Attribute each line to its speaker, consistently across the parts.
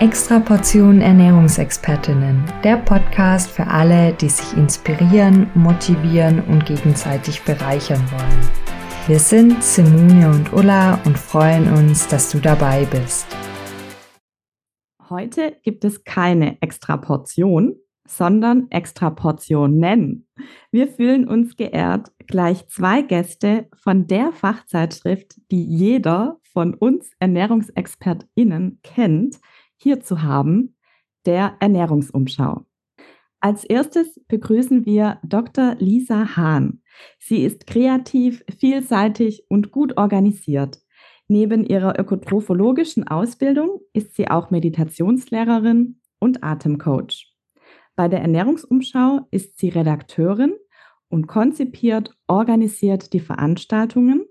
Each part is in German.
Speaker 1: Extra Portion Ernährungsexpertinnen, der Podcast für alle, die sich inspirieren, motivieren und gegenseitig bereichern wollen. Wir sind Simone und Ulla und freuen uns, dass du dabei bist.
Speaker 2: Heute gibt es keine Extra Portion, sondern Extra Portionen. Wir fühlen uns geehrt, gleich zwei Gäste von der Fachzeitschrift, die jeder von uns ErnährungsexpertInnen kennt, hier zu haben, der Ernährungsumschau. Als erstes begrüßen wir Dr. Lisa Hahn. Sie ist kreativ, vielseitig und gut organisiert. Neben ihrer ökotrophologischen Ausbildung ist sie auch Meditationslehrerin und Atemcoach. Bei der Ernährungsumschau ist sie Redakteurin und konzipiert, organisiert die Veranstaltungen,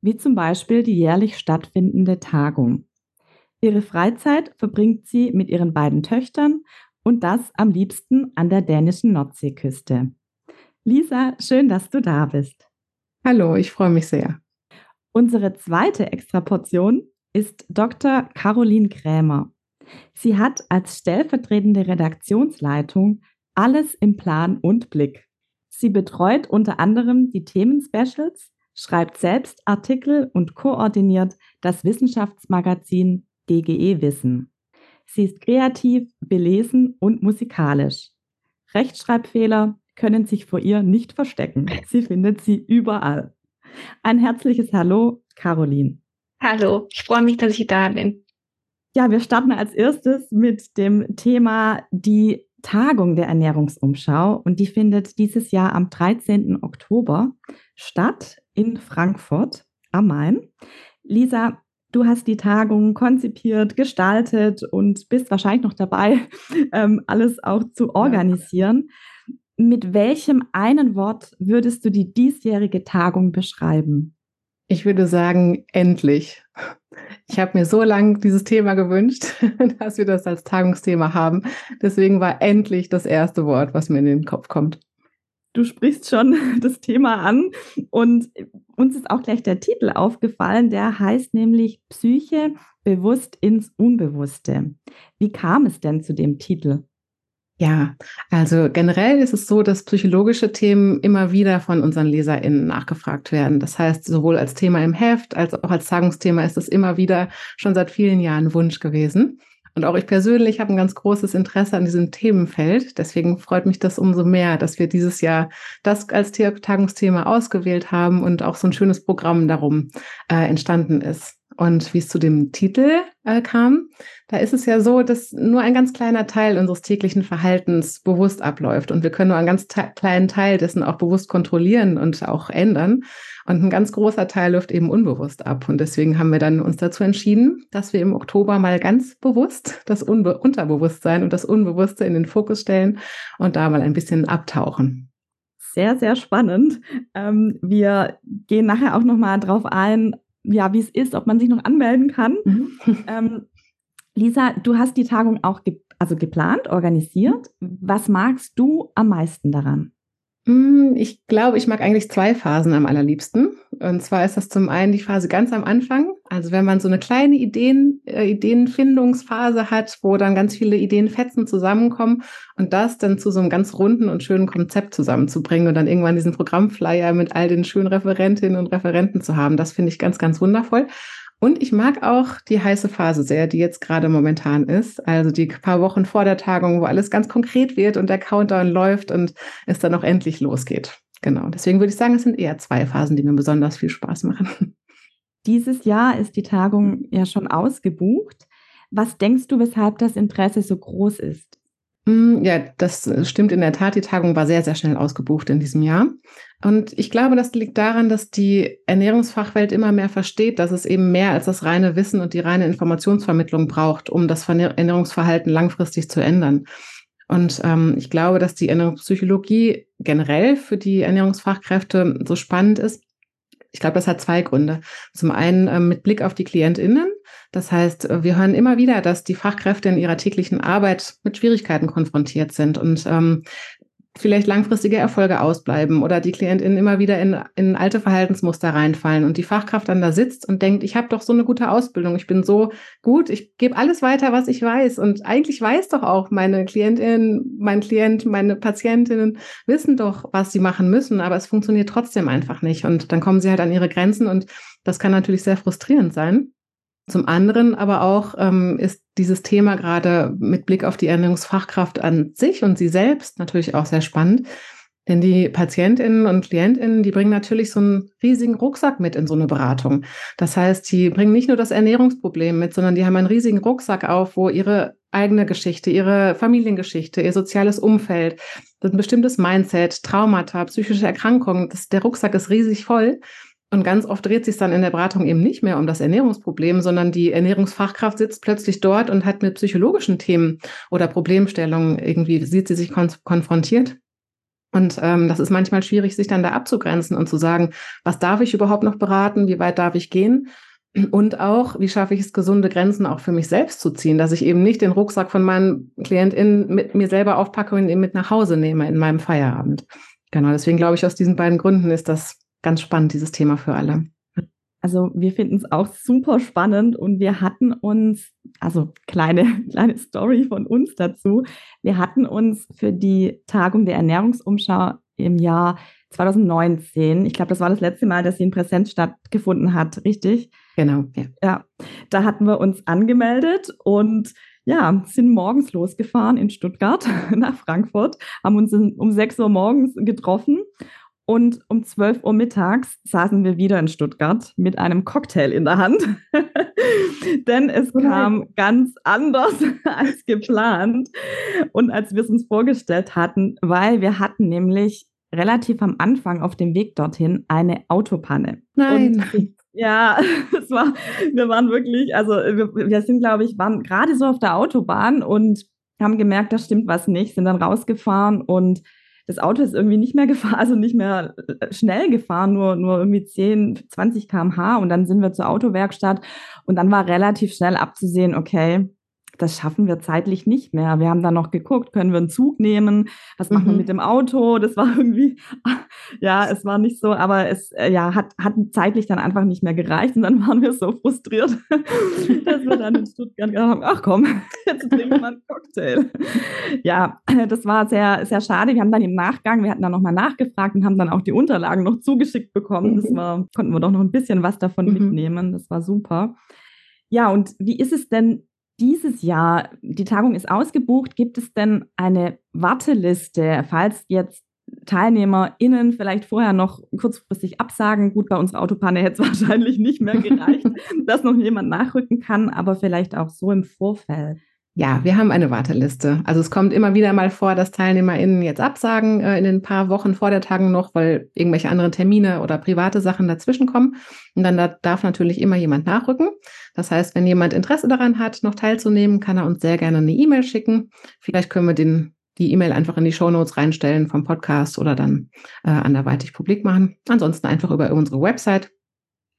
Speaker 2: wie zum Beispiel die jährlich stattfindende Tagung. Ihre Freizeit verbringt sie mit ihren beiden Töchtern und das am liebsten an der dänischen Nordseeküste. Lisa, schön, dass du da bist.
Speaker 3: Hallo, ich freue mich sehr.
Speaker 2: Unsere zweite Extraportion ist Dr. Caroline Krämer. Sie hat als stellvertretende Redaktionsleitung alles im Plan und Blick. Sie betreut unter anderem die Themenspecials, schreibt selbst Artikel und koordiniert das Wissenschaftsmagazin DGE Wissen. Sie ist kreativ, belesen und musikalisch. Rechtschreibfehler können sich vor ihr nicht verstecken. Sie findet sie überall. Ein herzliches Hallo, Caroline.
Speaker 4: Hallo, ich freue mich, dass ich da bin.
Speaker 2: Ja, wir starten als erstes mit dem Thema die Tagung der Ernährungsumschau und die findet dieses Jahr am 13. Oktober statt in Frankfurt am Main. Lisa, Du hast die Tagung konzipiert, gestaltet und bist wahrscheinlich noch dabei, ähm, alles auch zu organisieren. Ja. Mit welchem einen Wort würdest du die diesjährige Tagung beschreiben?
Speaker 3: Ich würde sagen, endlich. Ich habe mir so lange dieses Thema gewünscht, dass wir das als Tagungsthema haben. Deswegen war endlich das erste Wort, was mir in den Kopf kommt.
Speaker 2: Du sprichst schon das Thema an und uns ist auch gleich der Titel aufgefallen, der heißt nämlich Psyche bewusst ins Unbewusste. Wie kam es denn zu dem Titel?
Speaker 3: Ja, also generell ist es so, dass psychologische Themen immer wieder von unseren LeserInnen nachgefragt werden. Das heißt, sowohl als Thema im Heft als auch als Tagungsthema ist es immer wieder schon seit vielen Jahren Wunsch gewesen. Und auch ich persönlich habe ein ganz großes Interesse an diesem Themenfeld. Deswegen freut mich das umso mehr, dass wir dieses Jahr das als Tagungsthema ausgewählt haben und auch so ein schönes Programm darum äh, entstanden ist. Und wie es zu dem Titel äh, kam, da ist es ja so, dass nur ein ganz kleiner Teil unseres täglichen Verhaltens bewusst abläuft. Und wir können nur einen ganz kleinen Teil dessen auch bewusst kontrollieren und auch ändern. Und ein ganz großer Teil läuft eben unbewusst ab. Und deswegen haben wir dann uns dazu entschieden, dass wir im Oktober mal ganz bewusst das Unbe Unterbewusstsein und das Unbewusste in den Fokus stellen und da mal ein bisschen abtauchen
Speaker 2: sehr, sehr spannend. Ähm, wir gehen nachher auch nochmal drauf ein, ja, wie es ist, ob man sich noch anmelden kann. Mhm. Ähm, Lisa, du hast die Tagung auch ge also geplant, organisiert. Was magst du am meisten daran?
Speaker 3: Mm, ich glaube, ich mag eigentlich zwei Phasen am allerliebsten. Und zwar ist das zum einen die Phase ganz am Anfang. Also wenn man so eine kleine Ideen, äh, Ideenfindungsphase hat, wo dann ganz viele Ideenfetzen zusammenkommen und das dann zu so einem ganz runden und schönen Konzept zusammenzubringen und dann irgendwann diesen Programmflyer mit all den schönen Referentinnen und Referenten zu haben, das finde ich ganz, ganz wundervoll. Und ich mag auch die heiße Phase sehr, die jetzt gerade momentan ist. Also die paar Wochen vor der Tagung, wo alles ganz konkret wird und der Countdown läuft und es dann auch endlich losgeht. Genau. Deswegen würde ich sagen, es sind eher zwei Phasen, die mir besonders viel Spaß machen.
Speaker 2: Dieses Jahr ist die Tagung ja schon ausgebucht. Was denkst du, weshalb das Interesse so groß ist?
Speaker 3: Mm, ja, das äh, stimmt in der Tat. Die Tagung war sehr, sehr schnell ausgebucht in diesem Jahr. Und ich glaube, das liegt daran, dass die Ernährungsfachwelt immer mehr versteht, dass es eben mehr als das reine Wissen und die reine Informationsvermittlung braucht, um das Ernährungsverhalten langfristig zu ändern. Und ähm, ich glaube, dass die Ernährungspsychologie generell für die Ernährungsfachkräfte so spannend ist. Ich glaube, das hat zwei Gründe. Zum einen ähm, mit Blick auf die KlientInnen, das heißt, äh, wir hören immer wieder, dass die Fachkräfte in ihrer täglichen Arbeit mit Schwierigkeiten konfrontiert sind und ähm, vielleicht langfristige Erfolge ausbleiben oder die KlientInnen immer wieder in, in alte Verhaltensmuster reinfallen und die Fachkraft dann da sitzt und denkt, ich habe doch so eine gute Ausbildung, ich bin so gut, ich gebe alles weiter, was ich weiß. Und eigentlich weiß doch auch meine KlientInnen, mein Klient, meine Patientinnen wissen doch, was sie machen müssen, aber es funktioniert trotzdem einfach nicht. Und dann kommen sie halt an ihre Grenzen und das kann natürlich sehr frustrierend sein. Zum anderen aber auch ähm, ist dieses Thema gerade mit Blick auf die Ernährungsfachkraft an sich und sie selbst natürlich auch sehr spannend. Denn die Patientinnen und Klientinnen, die bringen natürlich so einen riesigen Rucksack mit in so eine Beratung. Das heißt, die bringen nicht nur das Ernährungsproblem mit, sondern die haben einen riesigen Rucksack auf, wo ihre eigene Geschichte, ihre Familiengeschichte, ihr soziales Umfeld, ein bestimmtes Mindset, Traumata, psychische Erkrankungen, das, der Rucksack ist riesig voll. Und ganz oft dreht sich dann in der Beratung eben nicht mehr um das Ernährungsproblem, sondern die Ernährungsfachkraft sitzt plötzlich dort und hat mit psychologischen Themen oder Problemstellungen irgendwie, sieht sie sich kon konfrontiert. Und ähm, das ist manchmal schwierig, sich dann da abzugrenzen und zu sagen, was darf ich überhaupt noch beraten, wie weit darf ich gehen? Und auch, wie schaffe ich es, gesunde Grenzen auch für mich selbst zu ziehen, dass ich eben nicht den Rucksack von meinen KlientInnen mit mir selber aufpacke und ihn mit nach Hause nehme in meinem Feierabend. Genau, deswegen glaube ich, aus diesen beiden Gründen ist das ganz spannend, dieses Thema für alle.
Speaker 2: Also wir finden es auch super spannend und wir hatten uns, also kleine, kleine Story von uns dazu, wir hatten uns für die Tagung der Ernährungsumschau im Jahr 2019, ich glaube, das war das letzte Mal, dass sie in Präsenz stattgefunden hat, richtig?
Speaker 3: Genau, ja.
Speaker 2: Ja, da hatten wir uns angemeldet und ja, sind morgens losgefahren in Stuttgart nach Frankfurt, haben uns um 6 Uhr morgens getroffen und um 12 Uhr mittags saßen wir wieder in Stuttgart mit einem Cocktail in der Hand. Denn es oh kam ganz anders als geplant und als wir es uns vorgestellt hatten, weil wir hatten nämlich relativ am Anfang auf dem Weg dorthin eine Autopanne.
Speaker 3: Nein.
Speaker 2: Und ja, es war, wir waren wirklich, also wir, wir sind, glaube ich, waren gerade so auf der Autobahn und haben gemerkt, da stimmt was nicht, sind dann rausgefahren und das Auto ist irgendwie nicht mehr gefahren, also nicht mehr äh, schnell gefahren, nur, nur irgendwie 10, 20 km/h. Und dann sind wir zur Autowerkstatt und dann war relativ schnell abzusehen, okay, das schaffen wir zeitlich nicht mehr. Wir haben dann noch geguckt, können wir einen Zug nehmen? Was machen wir mhm. mit dem Auto? Das war irgendwie, ja, es war nicht so, aber es äh, ja, hat, hat zeitlich dann einfach nicht mehr gereicht. Und dann waren wir so frustriert, dass wir dann in Stuttgart gesagt haben, ach komm, jetzt trinken wir einen Cocktail. Ja, das war sehr, sehr schade. Wir haben dann im Nachgang, wir hatten dann nochmal nachgefragt und haben dann auch die Unterlagen noch zugeschickt bekommen. Das mhm. war, konnten wir doch noch ein bisschen was davon mhm. mitnehmen. Das war super. Ja, und wie ist es denn dieses Jahr, die Tagung ist ausgebucht, gibt es denn eine Warteliste, falls jetzt TeilnehmerInnen vielleicht vorher noch kurzfristig absagen? Gut, bei unserer Autopanne hätte es wahrscheinlich nicht mehr gereicht, dass noch jemand nachrücken kann, aber vielleicht auch so im Vorfeld.
Speaker 3: Ja, wir haben eine Warteliste. Also es kommt immer wieder mal vor, dass TeilnehmerInnen jetzt absagen äh, in den paar Wochen vor der Tagung noch, weil irgendwelche anderen Termine oder private Sachen dazwischen kommen. Und dann da darf natürlich immer jemand nachrücken. Das heißt, wenn jemand Interesse daran hat, noch teilzunehmen, kann er uns sehr gerne eine E-Mail schicken. Vielleicht können wir den, die E-Mail einfach in die Show Notes reinstellen vom Podcast oder dann äh, anderweitig publik machen. Ansonsten einfach über unsere Website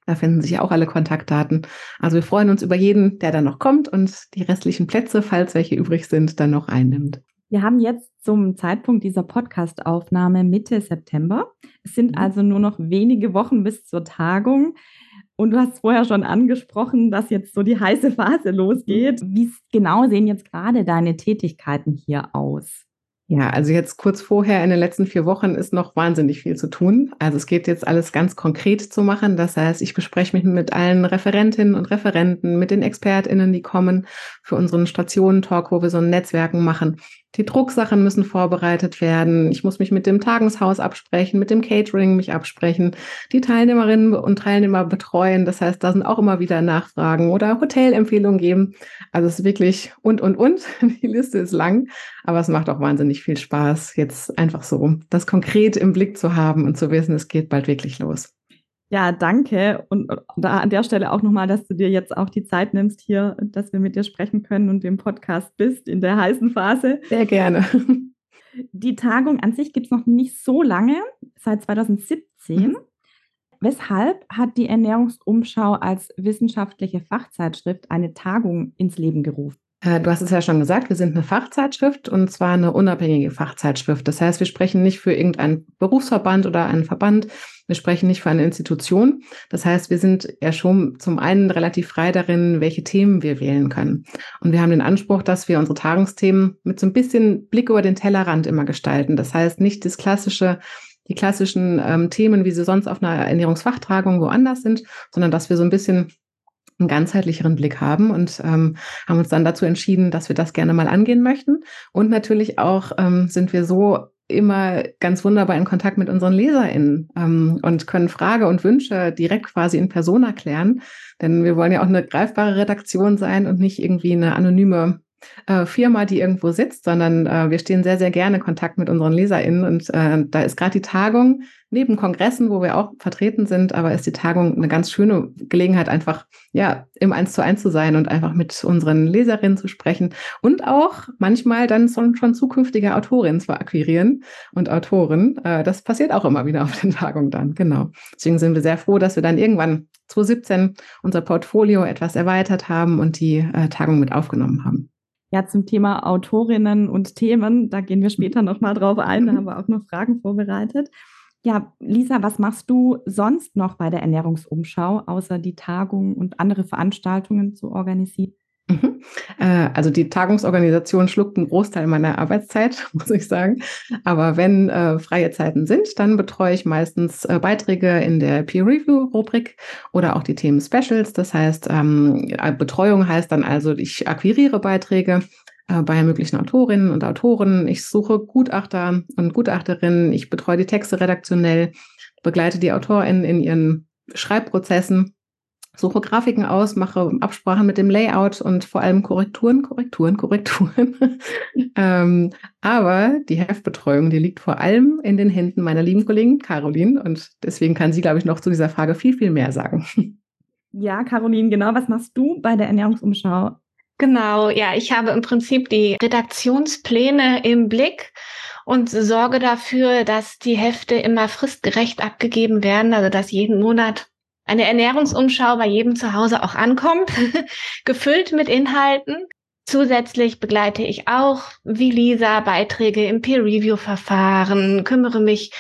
Speaker 3: da finden sich auch alle Kontaktdaten. Also wir freuen uns über jeden, der dann noch kommt und die restlichen Plätze, falls welche übrig sind, dann noch einnimmt.
Speaker 2: Wir haben jetzt zum Zeitpunkt dieser Podcast-Aufnahme Mitte September. Es sind mhm. also nur noch wenige Wochen bis zur Tagung. Und du hast vorher schon angesprochen, dass jetzt so die heiße Phase losgeht. Mhm. Wie genau sehen jetzt gerade deine Tätigkeiten hier aus?
Speaker 3: Ja, also jetzt kurz vorher in den letzten vier Wochen ist noch wahnsinnig viel zu tun. Also es geht jetzt alles ganz konkret zu machen. Das heißt, ich bespreche mich mit allen Referentinnen und Referenten, mit den ExpertInnen, die kommen für unseren Stationentalk, wo wir so ein Netzwerken machen. Die Drucksachen müssen vorbereitet werden. Ich muss mich mit dem Tagungshaus absprechen, mit dem Catering mich absprechen, die Teilnehmerinnen und Teilnehmer betreuen. Das heißt, da sind auch immer wieder Nachfragen oder Hotelempfehlungen geben. Also es ist wirklich und, und, und. Die Liste ist lang, aber es macht auch wahnsinnig viel Spaß, jetzt einfach so das konkret im Blick zu haben und zu wissen, es geht bald wirklich los.
Speaker 2: Ja, danke. Und da an der Stelle auch nochmal, dass du dir jetzt auch die Zeit nimmst hier, dass wir mit dir sprechen können und im Podcast bist in der heißen Phase.
Speaker 3: Sehr gerne.
Speaker 2: Die Tagung an sich gibt es noch nicht so lange, seit 2017. Mhm. Weshalb hat die Ernährungsumschau als wissenschaftliche Fachzeitschrift eine Tagung ins Leben gerufen?
Speaker 3: Äh, du hast es ja schon gesagt, wir sind eine Fachzeitschrift und zwar eine unabhängige Fachzeitschrift. Das heißt, wir sprechen nicht für irgendeinen Berufsverband oder einen Verband, wir sprechen nicht für eine Institution. Das heißt, wir sind ja schon zum einen relativ frei darin, welche Themen wir wählen können. Und wir haben den Anspruch, dass wir unsere Tagungsthemen mit so ein bisschen Blick über den Tellerrand immer gestalten. Das heißt, nicht das klassische die klassischen ähm, Themen, wie sie sonst auf einer Ernährungsfachtragung woanders sind, sondern dass wir so ein bisschen einen ganzheitlicheren Blick haben und ähm, haben uns dann dazu entschieden, dass wir das gerne mal angehen möchten. Und natürlich auch ähm, sind wir so immer ganz wunderbar in Kontakt mit unseren LeserInnen ähm, und können Frage und Wünsche direkt quasi in Person erklären. Denn wir wollen ja auch eine greifbare Redaktion sein und nicht irgendwie eine anonyme äh, Firma, die irgendwo sitzt, sondern äh, wir stehen sehr, sehr gerne in Kontakt mit unseren LeserInnen. Und äh, da ist gerade die Tagung neben Kongressen, wo wir auch vertreten sind, aber ist die Tagung eine ganz schöne Gelegenheit, einfach ja im Eins zu eins zu sein und einfach mit unseren Leserinnen zu sprechen und auch manchmal dann schon, schon zukünftige Autorinnen zu akquirieren und Autoren. Äh, das passiert auch immer wieder auf den Tagungen dann, genau. Deswegen sind wir sehr froh, dass wir dann irgendwann 2017 unser Portfolio etwas erweitert haben und die äh, Tagung mit aufgenommen haben.
Speaker 2: Ja, zum Thema Autorinnen und Themen, da gehen wir später nochmal drauf ein, da haben wir auch noch Fragen vorbereitet. Ja, Lisa, was machst du sonst noch bei der Ernährungsumschau, außer die Tagung und andere Veranstaltungen zu organisieren?
Speaker 3: Mhm. Äh, also die Tagungsorganisation schluckt einen Großteil meiner Arbeitszeit, muss ich sagen. Aber wenn äh, freie Zeiten sind, dann betreue ich meistens äh, Beiträge in der Peer-Review-Rubrik oder auch die Themen Specials. Das heißt, ähm, äh, Betreuung heißt dann also, ich akquiriere Beiträge äh, bei möglichen Autorinnen und Autoren. Ich suche Gutachter und Gutachterinnen. Ich betreue die Texte redaktionell, begleite die AutorInnen in ihren Schreibprozessen suche Grafiken aus, mache Absprachen mit dem Layout und vor allem Korrekturen, Korrekturen, Korrekturen. ähm, aber die Heftbetreuung, die liegt vor allem in den Händen meiner lieben Kollegin Caroline und deswegen kann sie, glaube ich, noch zu dieser Frage viel, viel mehr sagen.
Speaker 2: Ja, Caroline, genau. Was machst du bei der Ernährungsumschau?
Speaker 4: Genau, ja, ich habe im Prinzip die Redaktionspläne im Blick und sorge dafür, dass die Hefte immer fristgerecht abgegeben werden, also dass jeden Monat eine Ernährungsumschau bei jedem zu Hause auch ankommt, gefüllt mit Inhalten. Zusätzlich begleite ich auch, wie Lisa, Beiträge im Peer-Review-Verfahren, kümmere mich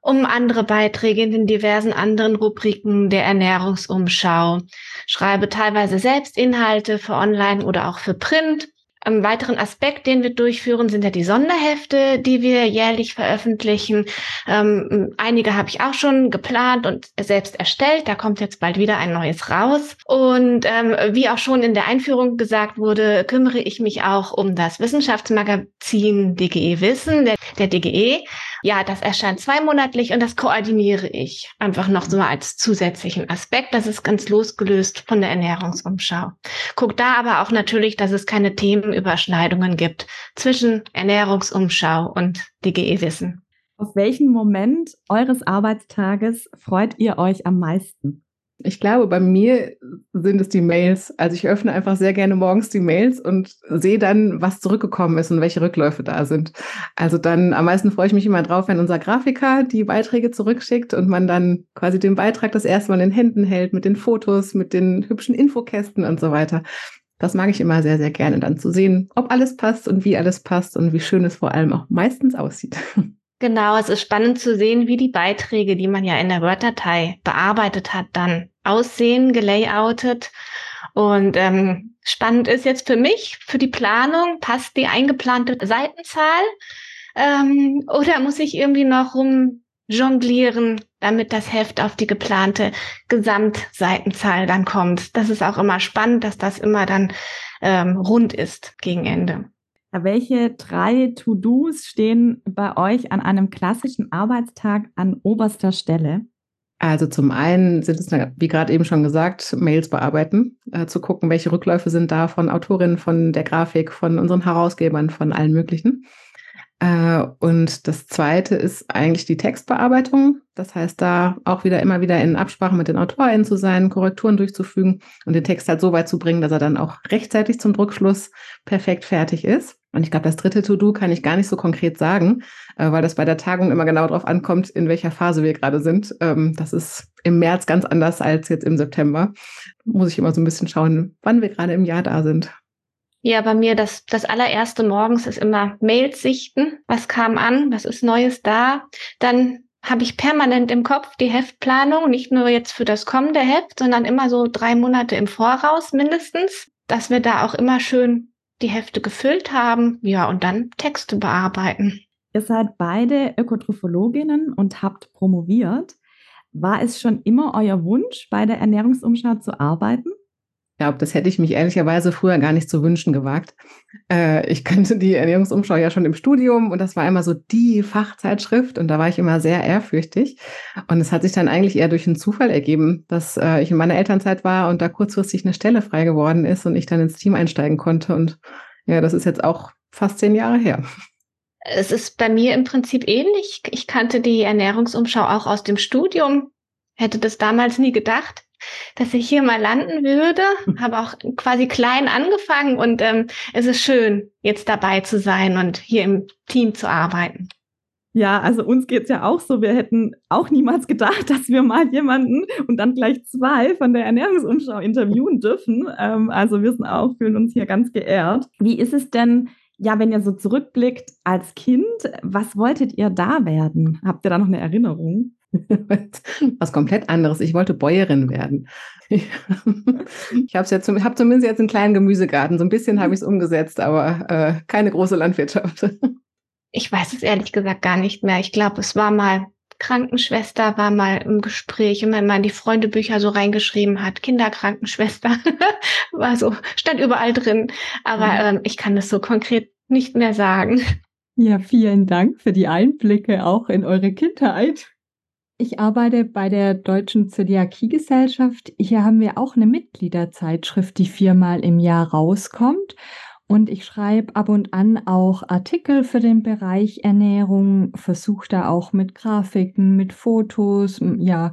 Speaker 4: um andere Beiträge in den diversen anderen Rubriken der Ernährungsumschau, schreibe teilweise selbst Inhalte für Online oder auch für Print ein weiteren Aspekt, den wir durchführen, sind ja die Sonderhefte, die wir jährlich veröffentlichen. Ähm, einige habe ich auch schon geplant und selbst erstellt. Da kommt jetzt bald wieder ein neues raus. Und ähm, wie auch schon in der Einführung gesagt wurde, kümmere ich mich auch um das Wissenschaftsmagazin DGE Wissen, der, der DGE. Ja, das erscheint zweimonatlich und das koordiniere ich einfach noch so als zusätzlichen Aspekt. Das ist ganz losgelöst von der Ernährungsumschau. Guck da aber auch natürlich, dass es keine Themenüberschneidungen gibt zwischen Ernährungsumschau und DGE-Wissen.
Speaker 2: Auf welchen Moment eures Arbeitstages freut ihr euch am meisten?
Speaker 3: Ich glaube, bei mir sind es die Mails. Also ich öffne einfach sehr gerne morgens die Mails und sehe dann, was zurückgekommen ist und welche Rückläufe da sind. Also dann am meisten freue ich mich immer drauf, wenn unser Grafiker die Beiträge zurückschickt und man dann quasi den Beitrag das erste Mal in den Händen hält mit den Fotos, mit den hübschen Infokästen und so weiter. Das mag ich immer sehr, sehr gerne, dann zu sehen, ob alles passt und wie alles passt und wie schön es vor allem auch meistens aussieht.
Speaker 4: Genau, es ist spannend zu sehen, wie die Beiträge, die man ja in der Word-Datei bearbeitet hat, dann aussehen, gelayoutet. Und ähm, spannend ist jetzt für mich, für die Planung, passt die eingeplante Seitenzahl ähm, oder muss ich irgendwie noch rum jonglieren, damit das Heft auf die geplante Gesamtseitenzahl dann kommt. Das ist auch immer spannend, dass das immer dann ähm, rund ist gegen Ende.
Speaker 2: Welche drei To-Dos stehen bei euch an einem klassischen Arbeitstag an oberster Stelle?
Speaker 3: Also zum einen sind es, wie gerade eben schon gesagt, Mails bearbeiten, äh, zu gucken, welche Rückläufe sind da von Autorinnen, von der Grafik, von unseren Herausgebern, von allen möglichen. Äh, und das zweite ist eigentlich die Textbearbeitung. Das heißt, da auch wieder immer wieder in Absprache mit den AutorInnen zu sein, Korrekturen durchzufügen und den Text halt so weit zu bringen, dass er dann auch rechtzeitig zum Druckschluss perfekt fertig ist. Und ich glaube, das dritte To-Do kann ich gar nicht so konkret sagen, äh, weil das bei der Tagung immer genau darauf ankommt, in welcher Phase wir gerade sind. Ähm, das ist im März ganz anders als jetzt im September. Muss ich immer so ein bisschen schauen, wann wir gerade im Jahr da sind.
Speaker 4: Ja, bei mir das, das allererste morgens ist immer Mails sichten. Was kam an? Was ist Neues da? Dann habe ich permanent im Kopf die Heftplanung, nicht nur jetzt für das kommende Heft, sondern immer so drei Monate im Voraus mindestens, dass wir da auch immer schön die Hefte gefüllt haben. Ja, und dann Texte bearbeiten.
Speaker 2: Ihr seid beide Ökotrophologinnen und habt promoviert. War es schon immer euer Wunsch, bei der Ernährungsumschau zu arbeiten?
Speaker 3: Glaube, das hätte ich mich ehrlicherweise früher gar nicht zu wünschen gewagt. Äh, ich kannte die Ernährungsumschau ja schon im Studium und das war immer so die Fachzeitschrift und da war ich immer sehr ehrfürchtig. Und es hat sich dann eigentlich eher durch einen Zufall ergeben, dass äh, ich in meiner Elternzeit war und da kurzfristig eine Stelle frei geworden ist und ich dann ins Team einsteigen konnte. Und ja, das ist jetzt auch fast zehn Jahre her.
Speaker 4: Es ist bei mir im Prinzip ähnlich. Ich kannte die Ernährungsumschau auch aus dem Studium, hätte das damals nie gedacht dass ich hier mal landen würde. Habe auch quasi klein angefangen und ähm, es ist schön, jetzt dabei zu sein und hier im Team zu arbeiten.
Speaker 2: Ja, also uns geht's ja auch so. Wir hätten auch niemals gedacht, dass wir mal jemanden und dann gleich zwei von der Ernährungsumschau interviewen dürfen. Ähm, also wir sind auch, fühlen uns hier ganz geehrt. Wie ist es denn, ja, wenn ihr so zurückblickt als Kind, was wolltet ihr da werden? Habt ihr da noch eine Erinnerung?
Speaker 3: Was komplett anderes. Ich wollte Bäuerin werden. ich habe jetzt, hab zumindest jetzt einen kleinen Gemüsegarten. So ein bisschen habe ich es umgesetzt, aber äh, keine große Landwirtschaft.
Speaker 4: ich weiß es ehrlich gesagt gar nicht mehr. Ich glaube, es war mal Krankenschwester, war mal im Gespräch, wenn man die Freundebücher so reingeschrieben hat. Kinderkrankenschwester war so, stand überall drin. Aber mhm. ähm, ich kann das so konkret nicht mehr sagen.
Speaker 1: Ja, vielen Dank für die Einblicke auch in eure Kindheit. Ich arbeite bei der Deutschen Zöliakiegesellschaft. Hier haben wir auch eine Mitgliederzeitschrift, die viermal im Jahr rauskommt. Und ich schreibe ab und an auch Artikel für den Bereich Ernährung, versuche da auch mit Grafiken, mit Fotos, ja,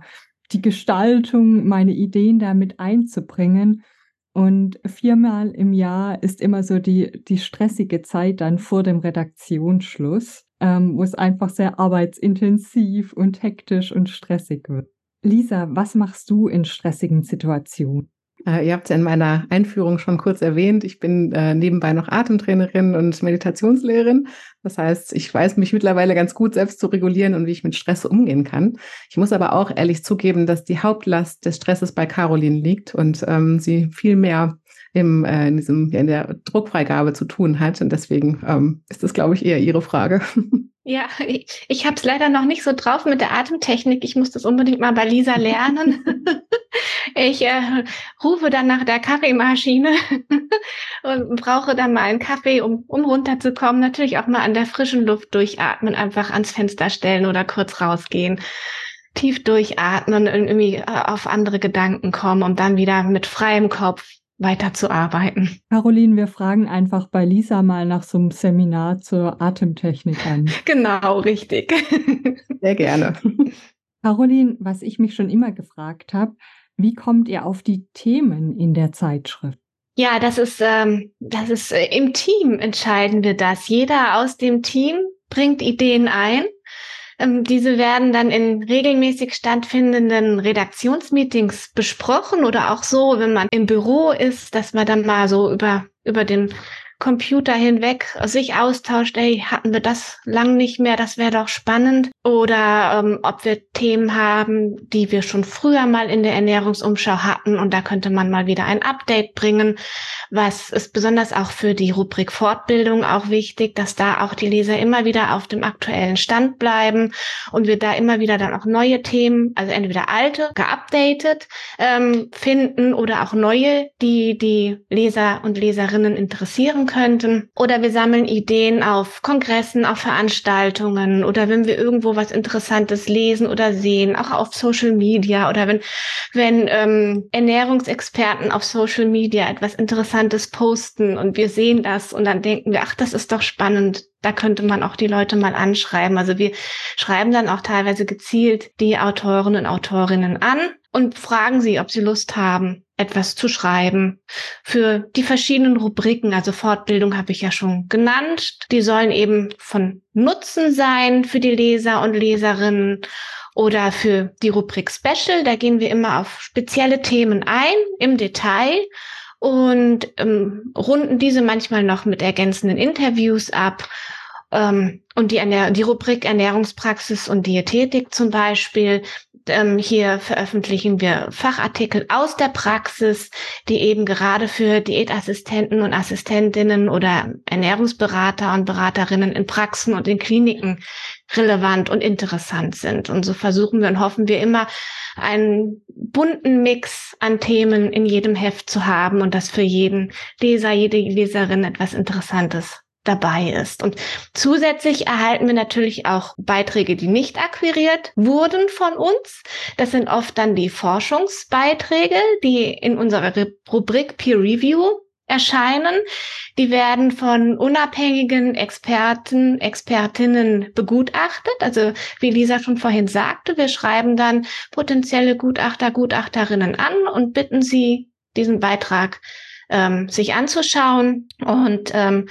Speaker 1: die Gestaltung, meine Ideen damit einzubringen. Und viermal im Jahr ist immer so die, die stressige Zeit dann vor dem Redaktionsschluss ähm, wo es einfach sehr arbeitsintensiv und hektisch und stressig wird. Lisa, was machst du in stressigen Situationen?
Speaker 3: Äh, ihr habt es ja in meiner Einführung schon kurz erwähnt. Ich bin äh, nebenbei noch Atemtrainerin und Meditationslehrerin. Das heißt, ich weiß mich mittlerweile ganz gut selbst zu regulieren und wie ich mit Stress umgehen kann. Ich muss aber auch ehrlich zugeben, dass die Hauptlast des Stresses bei Caroline liegt und ähm, sie viel mehr im, äh, in, diesem, in der Druckfreigabe zu tun hat. Und deswegen ähm, ist das, glaube ich, eher Ihre Frage.
Speaker 4: Ja, ich, ich habe es leider noch nicht so drauf mit der Atemtechnik. Ich muss das unbedingt mal bei Lisa lernen. ich äh, rufe dann nach der Kaffeemaschine und brauche dann mal einen Kaffee, um, um runterzukommen. Natürlich auch mal an der frischen Luft durchatmen, einfach ans Fenster stellen oder kurz rausgehen. Tief durchatmen und irgendwie äh, auf andere Gedanken kommen und dann wieder mit freiem Kopf weiterzuarbeiten.
Speaker 1: Caroline, wir fragen einfach bei Lisa mal nach so einem Seminar zur Atemtechnik an.
Speaker 4: Genau, richtig.
Speaker 3: Sehr gerne.
Speaker 1: Caroline, was ich mich schon immer gefragt habe, wie kommt ihr auf die Themen in der Zeitschrift?
Speaker 4: Ja, das ist, ähm, das ist äh, im Team entscheiden wir das. Jeder aus dem Team bringt Ideen ein diese werden dann in regelmäßig stattfindenden Redaktionsmeetings besprochen oder auch so, wenn man im Büro ist, dass man dann mal so über, über den Computer hinweg sich austauscht, ey, hatten wir das lang nicht mehr, das wäre doch spannend. Oder ähm, ob wir Themen haben, die wir schon früher mal in der Ernährungsumschau hatten und da könnte man mal wieder ein Update bringen. Was ist besonders auch für die Rubrik Fortbildung auch wichtig, dass da auch die Leser immer wieder auf dem aktuellen Stand bleiben und wir da immer wieder dann auch neue Themen, also entweder alte, geupdatet ähm, finden oder auch neue, die die Leser und Leserinnen interessieren könnten. Oder wir sammeln Ideen auf Kongressen, auf Veranstaltungen oder wenn wir irgendwo was Interessantes lesen oder sehen, auch auf Social Media oder wenn, wenn ähm, Ernährungsexperten auf Social Media etwas Interessantes posten und wir sehen das und dann denken wir, ach, das ist doch spannend, da könnte man auch die Leute mal anschreiben. Also wir schreiben dann auch teilweise gezielt die Autoren und Autorinnen an und fragen sie, ob sie Lust haben, etwas zu schreiben für die verschiedenen Rubriken. Also Fortbildung habe ich ja schon genannt. Die sollen eben von Nutzen sein für die Leser und Leserinnen oder für die Rubrik Special. Da gehen wir immer auf spezielle Themen ein im Detail und ähm, runden diese manchmal noch mit ergänzenden Interviews ab. Ähm, und die, Ernähr die Rubrik Ernährungspraxis und Diätetik zum Beispiel ähm, hier veröffentlichen wir Fachartikel aus der Praxis, die eben gerade für Diätassistenten und Assistentinnen oder Ernährungsberater und Beraterinnen in Praxen und in Kliniken relevant und interessant sind. Und so versuchen wir und hoffen wir immer, einen bunten Mix an Themen in jedem Heft zu haben und dass für jeden Leser, jede Leserin etwas Interessantes dabei ist. Und zusätzlich erhalten wir natürlich auch Beiträge, die nicht akquiriert wurden von uns. Das sind oft dann die Forschungsbeiträge, die in unserer Rubrik Peer Review erscheinen. Die werden von unabhängigen Experten, Expertinnen begutachtet. Also wie Lisa schon vorhin sagte, wir schreiben dann potenzielle Gutachter, Gutachterinnen an und bitten sie, diesen Beitrag ähm, sich anzuschauen. Und ähm,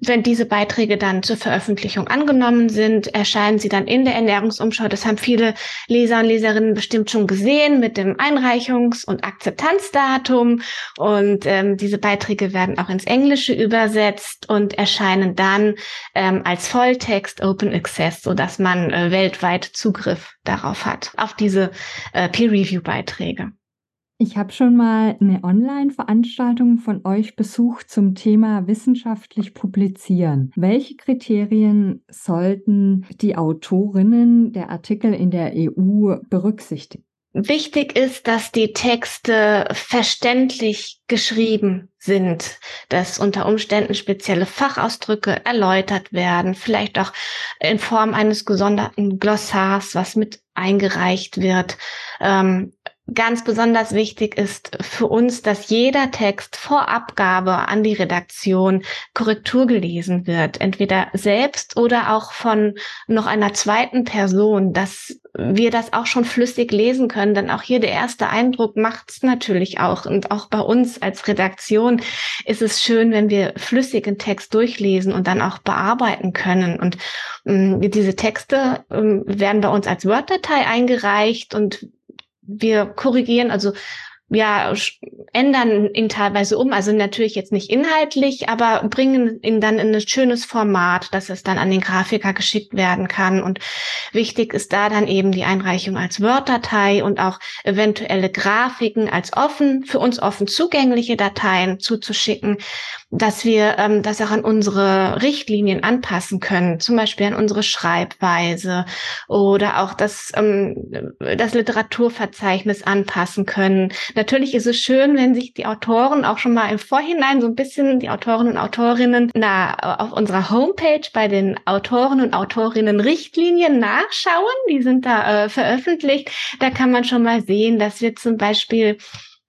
Speaker 4: wenn diese Beiträge dann zur Veröffentlichung angenommen sind, erscheinen sie dann in der Ernährungsumschau. Das haben viele Leser und Leserinnen bestimmt schon gesehen mit dem Einreichungs- und Akzeptanzdatum. Und ähm, diese Beiträge werden auch ins Englische übersetzt und erscheinen dann ähm, als Volltext Open Access, so dass man äh, weltweit Zugriff darauf hat, auf diese äh, Peer-Review-Beiträge.
Speaker 1: Ich habe schon mal eine Online-Veranstaltung von euch besucht zum Thema wissenschaftlich publizieren. Welche Kriterien sollten die Autorinnen der Artikel in der EU berücksichtigen?
Speaker 4: Wichtig ist, dass die Texte verständlich geschrieben sind, dass unter Umständen spezielle Fachausdrücke erläutert werden, vielleicht auch in Form eines gesonderten Glossars, was mit eingereicht wird. Ähm, Ganz besonders wichtig ist für uns, dass jeder Text vor Abgabe an die Redaktion Korrektur gelesen wird, entweder selbst oder auch von noch einer zweiten Person, dass wir das auch schon flüssig lesen können, denn auch hier der erste Eindruck macht es natürlich auch. Und auch bei uns als Redaktion ist es schön, wenn wir flüssigen Text durchlesen und dann auch bearbeiten können. Und ähm, diese Texte ähm, werden bei uns als Word-Datei eingereicht und wir korrigieren, also ja, ändern ihn teilweise um, also natürlich jetzt nicht inhaltlich, aber bringen ihn dann in ein schönes Format, dass es dann an den Grafiker geschickt werden kann. Und wichtig ist da dann eben die Einreichung als Word-Datei und auch eventuelle Grafiken als offen, für uns offen zugängliche Dateien zuzuschicken, dass wir ähm, das auch an unsere Richtlinien anpassen können, zum Beispiel an unsere Schreibweise oder auch das, ähm, das Literaturverzeichnis anpassen können. Natürlich ist es schön, wenn sich die Autoren auch schon mal im Vorhinein so ein bisschen, die Autoren und Autorinnen, na, auf unserer Homepage bei den Autoren und Autorinnen Richtlinien nachschauen. Die sind da äh, veröffentlicht. Da kann man schon mal sehen, dass wir zum Beispiel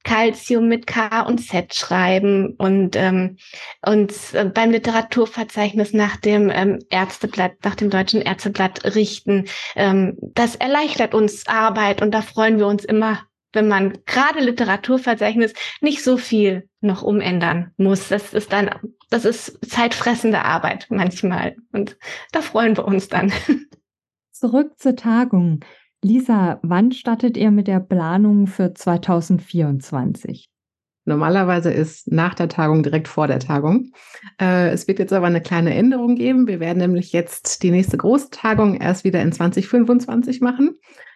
Speaker 4: Calcium mit K und Z schreiben und ähm, uns äh, beim Literaturverzeichnis nach dem ähm, Ärzteblatt, nach dem deutschen Ärzteblatt richten. Ähm, das erleichtert uns Arbeit und da freuen wir uns immer, wenn man gerade Literaturverzeichnis nicht so viel noch umändern muss. Das ist dann, das ist zeitfressende Arbeit manchmal und da freuen wir uns dann.
Speaker 1: Zurück zur Tagung. Lisa, wann startet ihr mit der Planung für 2024?
Speaker 3: Normalerweise ist nach der Tagung direkt vor der Tagung. Äh, es wird jetzt aber eine kleine Änderung geben. Wir werden nämlich jetzt die nächste große Tagung erst wieder in 2025 machen.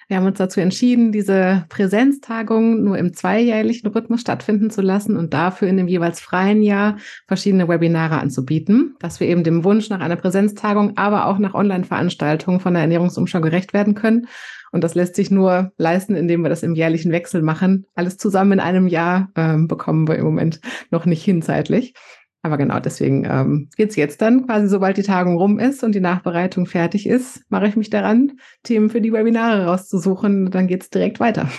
Speaker 3: Wir haben uns dazu entschieden, diese Präsenztagung nur im zweijährlichen Rhythmus stattfinden zu lassen und dafür in dem jeweils freien Jahr verschiedene Webinare anzubieten, dass wir eben dem Wunsch nach einer Präsenztagung, aber auch nach Online-Veranstaltungen von der Ernährungsumschau gerecht werden können und das lässt sich nur leisten, indem wir das im jährlichen Wechsel machen. Alles zusammen in einem Jahr ähm, bekommen wir im Moment noch nicht hin zeitlich. Aber genau deswegen ähm, geht jetzt dann quasi, sobald die Tagung rum ist und die Nachbereitung fertig ist, mache ich mich daran, Themen für die Webinare rauszusuchen. Und dann geht's direkt weiter.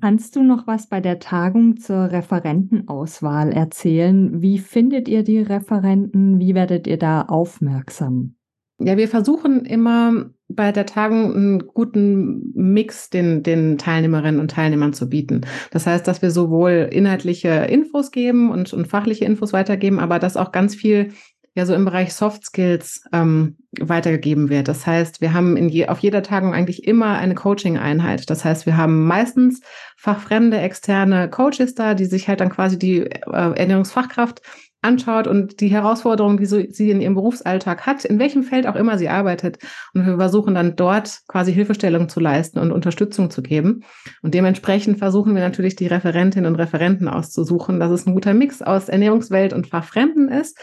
Speaker 1: Kannst du noch was bei der Tagung zur Referentenauswahl erzählen? Wie findet ihr die Referenten? Wie werdet ihr da aufmerksam?
Speaker 3: Ja, wir versuchen immer bei der Tagung einen guten Mix den, den Teilnehmerinnen und Teilnehmern zu bieten. Das heißt, dass wir sowohl inhaltliche Infos geben und, und fachliche Infos weitergeben, aber dass auch ganz viel ja so im Bereich Soft Skills ähm, weitergegeben wird. Das heißt, wir haben in je, auf jeder Tagung eigentlich immer eine Coaching-Einheit. Das heißt, wir haben meistens fachfremde externe Coaches da, die sich halt dann quasi die äh, Ernährungsfachkraft anschaut und die Herausforderungen, die sie in ihrem Berufsalltag hat, in welchem Feld auch immer sie arbeitet. Und wir versuchen dann dort quasi Hilfestellung zu leisten und Unterstützung zu geben. Und dementsprechend versuchen wir natürlich die Referentinnen und Referenten auszusuchen, dass es ein guter Mix aus Ernährungswelt und Fachfremden ist.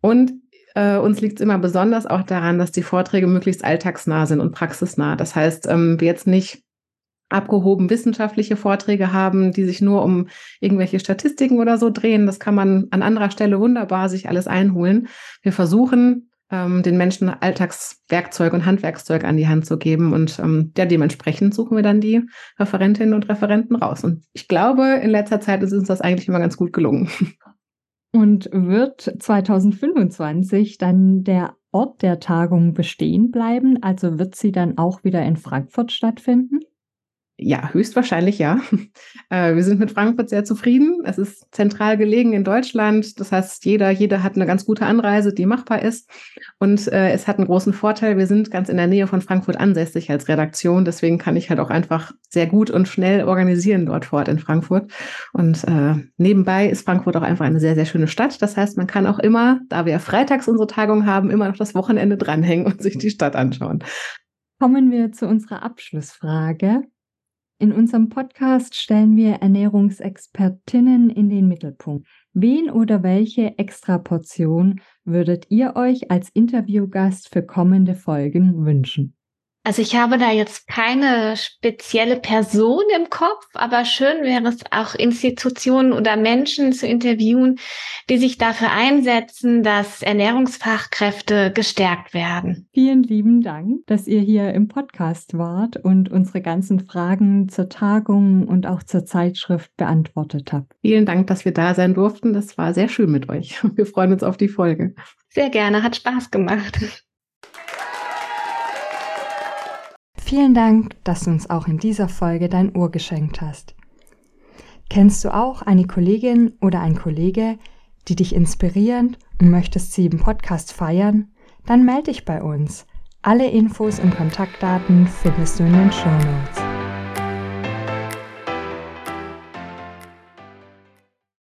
Speaker 3: Und äh, uns liegt es immer besonders auch daran, dass die Vorträge möglichst alltagsnah sind und praxisnah. Das heißt, ähm, wir jetzt nicht abgehoben wissenschaftliche Vorträge haben, die sich nur um irgendwelche Statistiken oder so drehen. Das kann man an anderer Stelle wunderbar sich alles einholen. Wir versuchen, ähm, den Menschen Alltagswerkzeug und Handwerkszeug an die Hand zu geben. Und ähm, ja, dementsprechend suchen wir dann die Referentinnen und Referenten raus. Und ich glaube, in letzter Zeit ist uns das eigentlich immer ganz gut gelungen.
Speaker 1: Und wird 2025 dann der Ort der Tagung bestehen bleiben? Also wird sie dann auch wieder in Frankfurt stattfinden?
Speaker 3: Ja, höchstwahrscheinlich ja. Äh, wir sind mit Frankfurt sehr zufrieden. Es ist zentral gelegen in Deutschland. Das heißt, jeder, jeder hat eine ganz gute Anreise, die machbar ist. Und äh, es hat einen großen Vorteil. Wir sind ganz in der Nähe von Frankfurt ansässig als Redaktion. Deswegen kann ich halt auch einfach sehr gut und schnell organisieren dort vor Ort in Frankfurt. Und äh, nebenbei ist Frankfurt auch einfach eine sehr, sehr schöne Stadt. Das heißt, man kann auch immer, da wir freitags unsere Tagung haben, immer noch das Wochenende dranhängen und sich die Stadt anschauen.
Speaker 1: Kommen wir zu unserer Abschlussfrage. In unserem Podcast stellen wir Ernährungsexpertinnen in den Mittelpunkt. Wen oder welche Extraportion würdet ihr euch als Interviewgast für kommende Folgen wünschen?
Speaker 4: Also ich habe da jetzt keine spezielle Person im Kopf, aber schön wäre es auch Institutionen oder Menschen zu interviewen, die sich dafür einsetzen, dass Ernährungsfachkräfte gestärkt werden.
Speaker 1: Vielen lieben Dank, dass ihr hier im Podcast wart und unsere ganzen Fragen zur Tagung und auch zur Zeitschrift beantwortet habt.
Speaker 3: Vielen Dank, dass wir da sein durften. Das war sehr schön mit euch. Wir freuen uns auf die Folge.
Speaker 4: Sehr gerne, hat Spaß gemacht.
Speaker 1: Vielen Dank, dass du uns auch in dieser Folge dein Ohr geschenkt hast. Kennst du auch eine Kollegin oder ein Kollege, die dich inspirieren und möchtest sie im Podcast feiern? Dann melde dich bei uns. Alle Infos und Kontaktdaten findest du in den Show Notes.